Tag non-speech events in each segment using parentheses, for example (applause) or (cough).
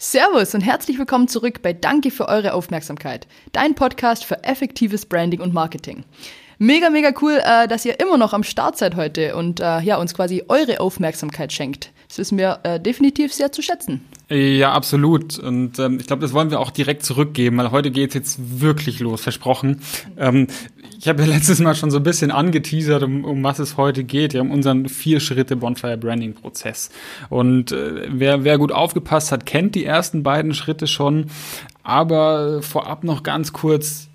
Servus und herzlich willkommen zurück bei Danke für eure Aufmerksamkeit, dein Podcast für effektives Branding und Marketing. Mega, mega cool, äh, dass ihr immer noch am Start seid heute und äh, ja, uns quasi eure Aufmerksamkeit schenkt. Das wissen wir äh, definitiv sehr zu schätzen. Ja, absolut. Und ähm, ich glaube, das wollen wir auch direkt zurückgeben, weil heute geht's jetzt wirklich los, versprochen. Ähm, ich habe ja letztes Mal schon so ein bisschen angeteasert, um, um was es heute geht, ja, um unseren vier Schritte Bonfire Branding Prozess. Und äh, wer, wer gut aufgepasst hat, kennt die ersten beiden Schritte schon. Aber vorab noch ganz kurz,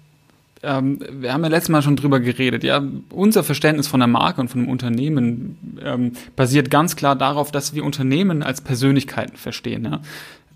ähm, wir haben ja letztes Mal schon drüber geredet, ja, unser Verständnis von der Marke und von einem Unternehmen ähm, basiert ganz klar darauf, dass wir Unternehmen als Persönlichkeiten verstehen. Ja.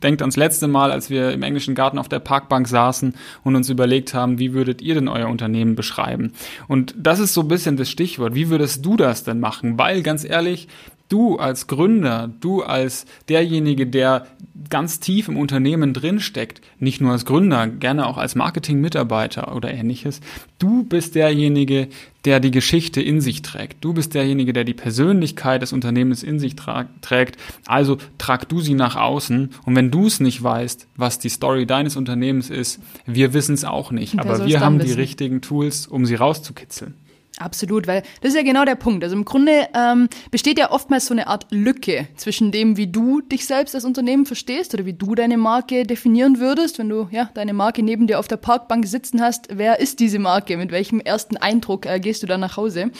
Denkt ans letzte Mal, als wir im englischen Garten auf der Parkbank saßen und uns überlegt haben, wie würdet ihr denn euer Unternehmen beschreiben? Und das ist so ein bisschen das Stichwort. Wie würdest du das denn machen? Weil ganz ehrlich, du als Gründer, du als derjenige, der ganz tief im Unternehmen drinsteckt, nicht nur als Gründer, gerne auch als Marketing-Mitarbeiter oder ähnliches, du bist derjenige, der die Geschichte in sich trägt. Du bist derjenige, der die Persönlichkeit des Unternehmens in sich trägt. Also trag du sie nach außen. Und wenn du es nicht weißt, was die Story deines Unternehmens ist, wir wissen es auch nicht. Aber wir haben wissen? die richtigen Tools, um sie rauszukitzeln. Absolut, weil das ist ja genau der Punkt. Also im Grunde ähm, besteht ja oftmals so eine Art Lücke zwischen dem, wie du dich selbst als Unternehmen verstehst oder wie du deine Marke definieren würdest, wenn du ja deine Marke neben dir auf der Parkbank sitzen hast. Wer ist diese Marke? Mit welchem ersten Eindruck äh, gehst du da nach Hause?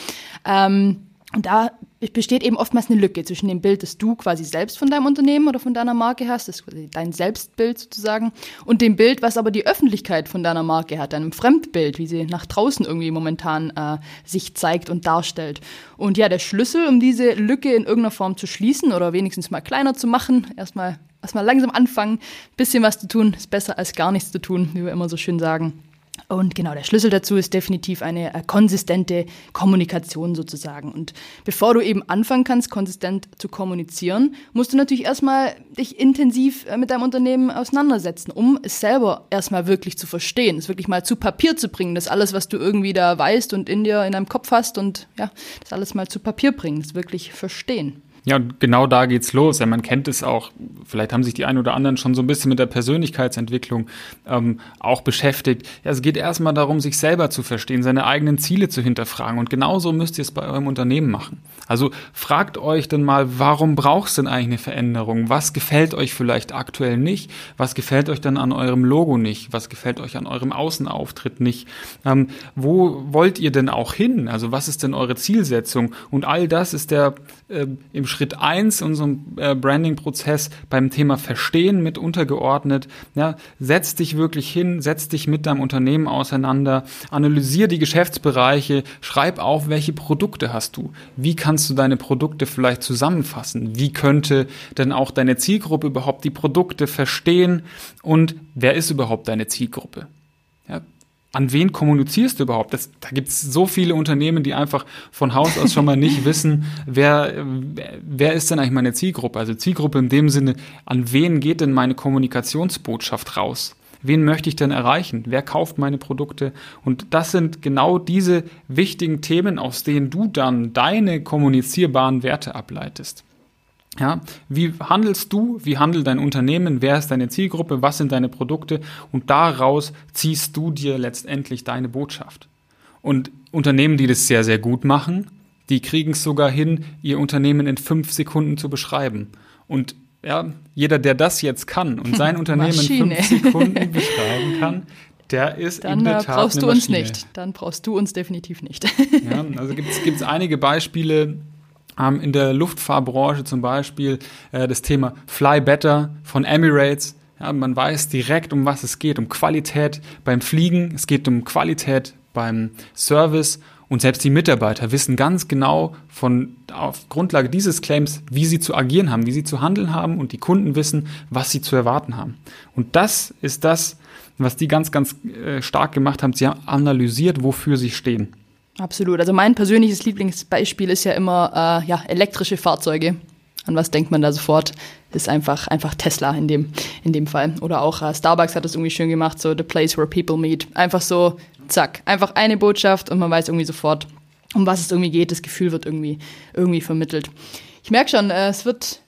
Ähm, und da besteht eben oftmals eine Lücke zwischen dem Bild, das du quasi selbst von deinem Unternehmen oder von deiner Marke hast, das ist dein Selbstbild sozusagen, und dem Bild, was aber die Öffentlichkeit von deiner Marke hat, deinem Fremdbild, wie sie nach draußen irgendwie momentan äh, sich zeigt und darstellt. Und ja, der Schlüssel, um diese Lücke in irgendeiner Form zu schließen oder wenigstens mal kleiner zu machen, erstmal erstmal langsam anfangen, bisschen was zu tun, ist besser als gar nichts zu tun, wie wir immer so schön sagen. Und genau, der Schlüssel dazu ist definitiv eine äh, konsistente Kommunikation sozusagen. Und bevor du eben anfangen kannst, konsistent zu kommunizieren, musst du natürlich erstmal dich intensiv äh, mit deinem Unternehmen auseinandersetzen, um es selber erstmal wirklich zu verstehen, es wirklich mal zu Papier zu bringen, das alles, was du irgendwie da weißt und in dir, in deinem Kopf hast und ja, das alles mal zu Papier bringen, das wirklich verstehen. Ja, und genau da geht's los. Ja, man kennt es auch, vielleicht haben sich die einen oder anderen schon so ein bisschen mit der Persönlichkeitsentwicklung ähm, auch beschäftigt. Ja, es geht erstmal darum, sich selber zu verstehen, seine eigenen Ziele zu hinterfragen. Und genauso müsst ihr es bei eurem Unternehmen machen. Also fragt euch dann mal, warum braucht es denn eigentlich eine Veränderung? Was gefällt euch vielleicht aktuell nicht? Was gefällt euch dann an eurem Logo nicht? Was gefällt euch an eurem Außenauftritt nicht? Ähm, wo wollt ihr denn auch hin? Also was ist denn eure Zielsetzung? Und all das ist der äh, im Schritt eins unserem äh, Branding-Prozess beim Thema Verstehen mit untergeordnet. Ja, setz dich wirklich hin, setz dich mit deinem Unternehmen auseinander, analysier die Geschäftsbereiche, schreib auf, welche Produkte hast du, wie kannst du deine Produkte vielleicht zusammenfassen, wie könnte denn auch deine Zielgruppe überhaupt die Produkte verstehen und wer ist überhaupt deine Zielgruppe? Ja, an wen kommunizierst du überhaupt? Das, da gibt es so viele Unternehmen, die einfach von Haus aus schon mal nicht wissen, wer, wer ist denn eigentlich meine Zielgruppe? Also Zielgruppe in dem Sinne, an wen geht denn meine Kommunikationsbotschaft raus? Wen möchte ich denn erreichen? Wer kauft meine Produkte? Und das sind genau diese wichtigen Themen, aus denen du dann deine kommunizierbaren Werte ableitest. Ja, wie handelst du? Wie handelt dein Unternehmen? Wer ist deine Zielgruppe? Was sind deine Produkte? Und daraus ziehst du dir letztendlich deine Botschaft. Und Unternehmen, die das sehr, sehr gut machen, die kriegen es sogar hin, ihr Unternehmen in fünf Sekunden zu beschreiben. Und ja, jeder, der das jetzt kann und sein (laughs) Unternehmen in fünf Sekunden (laughs) beschreiben kann, der ist Dann in der äh, Tat brauchst du uns nicht. Dann brauchst du uns definitiv nicht. Ja, also gibt es einige Beispiele, ähm, in der Luftfahrtbranche zum Beispiel äh, das Thema Fly Better von Emirates. Ja, man weiß direkt, um was es geht, um Qualität beim Fliegen, es geht um Qualität beim Service und selbst die Mitarbeiter wissen ganz genau von auf Grundlage dieses Claims, wie sie zu agieren haben, wie sie zu handeln haben und die Kunden wissen, was sie zu erwarten haben. Und das ist das, was die ganz, ganz äh, stark gemacht haben. Sie haben analysiert, wofür sie stehen. Absolut. Also mein persönliches Lieblingsbeispiel ist ja immer äh, ja, elektrische Fahrzeuge. An was denkt man da sofort? Ist einfach, einfach Tesla in dem, in dem Fall. Oder auch äh, Starbucks hat das irgendwie schön gemacht, so the place where people meet. Einfach so, zack, einfach eine Botschaft und man weiß irgendwie sofort, um was es irgendwie geht. Das Gefühl wird irgendwie, irgendwie vermittelt. Ich merke schon, äh, es wird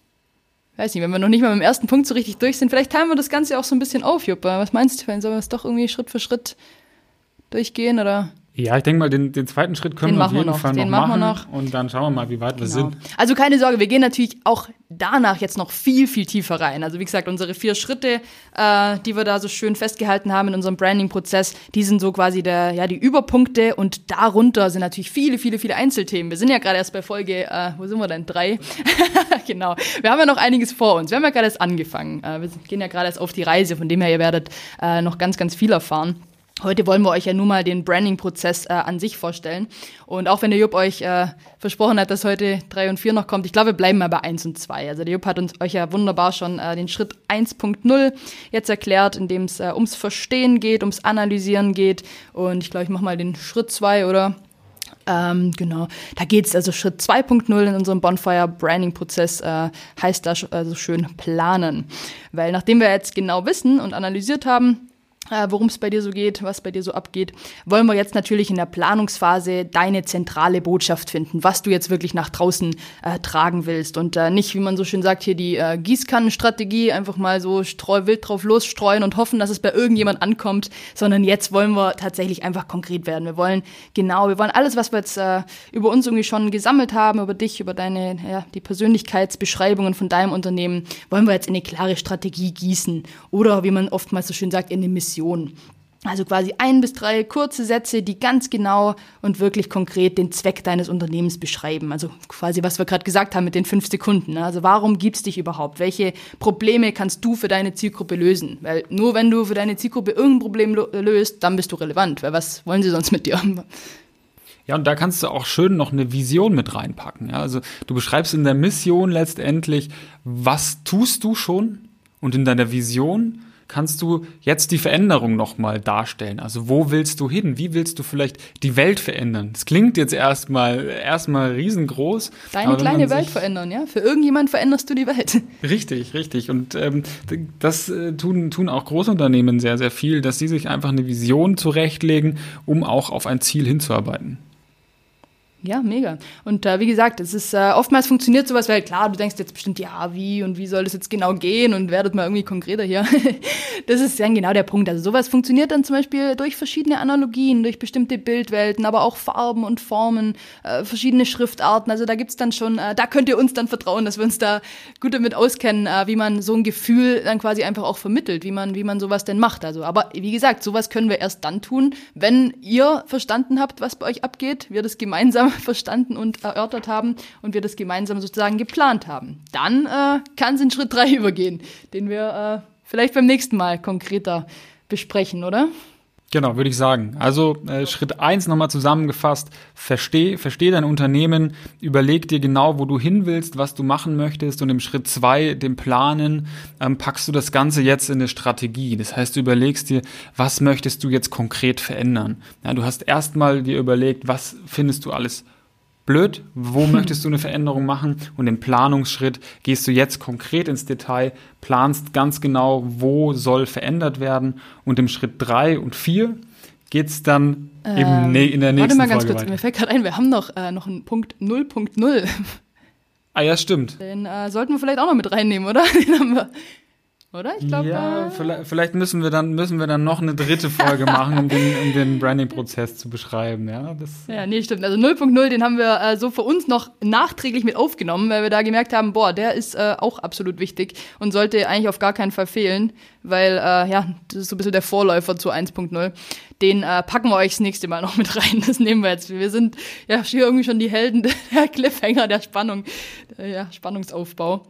weiß nicht, wenn wir noch nicht mal mit dem ersten Punkt so richtig durch sind, vielleicht teilen wir das Ganze auch so ein bisschen auf, Juppa. Was meinst du, sollen wir es doch irgendwie Schritt für Schritt durchgehen oder? Ja, ich denke mal, den, den zweiten Schritt können den wir auf jeden Fall noch, machen, noch. und dann schauen wir mal, wie weit genau. wir sind. Also keine Sorge, wir gehen natürlich auch danach jetzt noch viel, viel tiefer rein. Also wie gesagt, unsere vier Schritte, äh, die wir da so schön festgehalten haben in unserem Branding-Prozess, die sind so quasi der, ja, die Überpunkte und darunter sind natürlich viele, viele, viele Einzelthemen. Wir sind ja gerade erst bei Folge, äh, wo sind wir denn? Drei? (laughs) genau. Wir haben ja noch einiges vor uns. Wir haben ja gerade erst angefangen. Äh, wir gehen ja gerade erst auf die Reise, von dem her, ihr werdet äh, noch ganz, ganz viel erfahren. Heute wollen wir euch ja nur mal den Branding-Prozess äh, an sich vorstellen. Und auch wenn der Jupp euch äh, versprochen hat, dass heute drei und vier noch kommt, ich glaube, wir bleiben mal bei eins und zwei. Also der Jupp hat uns euch ja wunderbar schon äh, den Schritt 1.0 jetzt erklärt, in dem es äh, ums Verstehen geht, ums Analysieren geht. Und ich glaube, ich mache mal den Schritt zwei oder ähm, genau, da geht's also Schritt 2.0 in unserem Bonfire Branding Prozess äh, heißt da also schön planen. Weil nachdem wir jetzt genau wissen und analysiert haben, worum es bei dir so geht, was bei dir so abgeht, wollen wir jetzt natürlich in der Planungsphase deine zentrale Botschaft finden, was du jetzt wirklich nach draußen äh, tragen willst. Und äh, nicht, wie man so schön sagt, hier die äh, Gießkannenstrategie, einfach mal so streu, wild drauf losstreuen und hoffen, dass es bei irgendjemand ankommt, sondern jetzt wollen wir tatsächlich einfach konkret werden. Wir wollen genau, wir wollen alles, was wir jetzt äh, über uns irgendwie schon gesammelt haben, über dich, über deine, ja, die Persönlichkeitsbeschreibungen von deinem Unternehmen, wollen wir jetzt in eine klare Strategie gießen. Oder wie man oftmals so schön sagt, in eine Mission Mission. Also quasi ein bis drei kurze Sätze, die ganz genau und wirklich konkret den Zweck deines Unternehmens beschreiben. Also quasi, was wir gerade gesagt haben mit den fünf Sekunden. Ne? Also warum gibt's dich überhaupt? Welche Probleme kannst du für deine Zielgruppe lösen? Weil nur wenn du für deine Zielgruppe irgendein Problem löst, dann bist du relevant. Weil was wollen sie sonst mit dir? Ja, und da kannst du auch schön noch eine Vision mit reinpacken. Ja? Also du beschreibst in der Mission letztendlich, was tust du schon? Und in deiner Vision kannst du jetzt die Veränderung nochmal darstellen. Also wo willst du hin? Wie willst du vielleicht die Welt verändern? Das klingt jetzt erstmal erstmal riesengroß. Deine kleine Welt verändern, ja? Für irgendjemand veränderst du die Welt. (laughs) Richtig, richtig. Und ähm, das äh, tun, tun auch Großunternehmen sehr, sehr viel, dass sie sich einfach eine Vision zurechtlegen, um auch auf ein Ziel hinzuarbeiten. Ja, mega. Und äh, wie gesagt, es ist äh, oftmals funktioniert sowas, weil klar, du denkst jetzt bestimmt, ja, wie und wie soll das jetzt genau gehen und werdet mal irgendwie konkreter hier. (laughs) das ist dann genau der Punkt. Also sowas funktioniert dann zum Beispiel durch verschiedene Analogien, durch bestimmte Bildwelten, aber auch Farben und Formen, äh, verschiedene Schriftarten. Also da gibt's dann schon, äh, da könnt ihr uns dann vertrauen, dass wir uns da gut damit auskennen, äh, wie man so ein Gefühl dann quasi einfach auch vermittelt, wie man, wie man sowas denn macht. Also, aber wie gesagt, sowas können wir erst dann tun, wenn ihr verstanden habt, was bei euch abgeht, wir das gemeinsam (laughs) verstanden und erörtert haben und wir das gemeinsam sozusagen geplant haben. Dann äh, kann es in Schritt drei (laughs) übergehen, den wir äh, vielleicht beim nächsten Mal konkreter besprechen, oder? Genau, würde ich sagen. Also äh, Schritt eins nochmal zusammengefasst, versteh, versteh dein Unternehmen, überleg dir genau, wo du hin willst, was du machen möchtest und im Schritt zwei, dem Planen, ähm, packst du das Ganze jetzt in eine Strategie. Das heißt, du überlegst dir, was möchtest du jetzt konkret verändern. Ja, du hast erstmal dir überlegt, was findest du alles blöd, wo (laughs) möchtest du eine Veränderung machen und im Planungsschritt gehst du jetzt konkret ins Detail, planst ganz genau, wo soll verändert werden und im Schritt drei und vier geht's dann ähm, ne in der nächsten Warte mal ganz Folge kurz, weiter. mir fällt gerade ein, wir haben noch, äh, noch einen Punkt 0.0. Ah ja, stimmt. Den äh, sollten wir vielleicht auch noch mit reinnehmen, oder? (laughs) Den haben wir oder? Ich glaube. Ja, äh, vielleicht, vielleicht, müssen wir dann müssen wir dann noch eine dritte Folge machen, um den, um den Branding-Prozess zu beschreiben. Ja, das ja, nee, stimmt. Also 0.0, den haben wir äh, so für uns noch nachträglich mit aufgenommen, weil wir da gemerkt haben, boah, der ist äh, auch absolut wichtig und sollte eigentlich auf gar keinen Fall fehlen, weil äh, ja, das ist so ein bisschen der Vorläufer zu 1.0. Den äh, packen wir euch das nächste Mal noch mit rein. Das nehmen wir jetzt. Wir sind ja hier irgendwie schon die Helden (laughs) der Cliffhanger der Spannung, der, ja, Spannungsaufbau.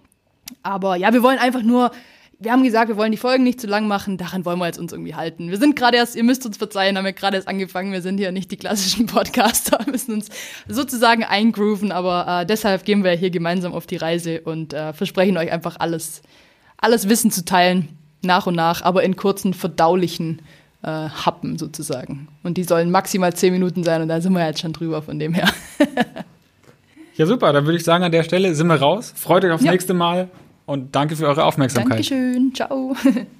Aber ja, wir wollen einfach nur wir haben gesagt, wir wollen die Folgen nicht zu lang machen, daran wollen wir jetzt uns irgendwie halten. Wir sind gerade erst, ihr müsst uns verzeihen, haben wir gerade erst angefangen, wir sind hier nicht die klassischen (laughs) Podcaster, müssen uns sozusagen eingrooven, aber äh, deshalb gehen wir hier gemeinsam auf die Reise und äh, versprechen euch einfach alles, alles Wissen zu teilen, nach und nach, aber in kurzen, verdaulichen äh, Happen sozusagen. Und die sollen maximal zehn Minuten sein und da sind wir jetzt schon drüber von dem her. (laughs) ja, super, dann würde ich sagen, an der Stelle sind wir raus. Freut euch aufs ja. nächste Mal und danke für eure Aufmerksamkeit. Dankeschön. Ciao. (laughs)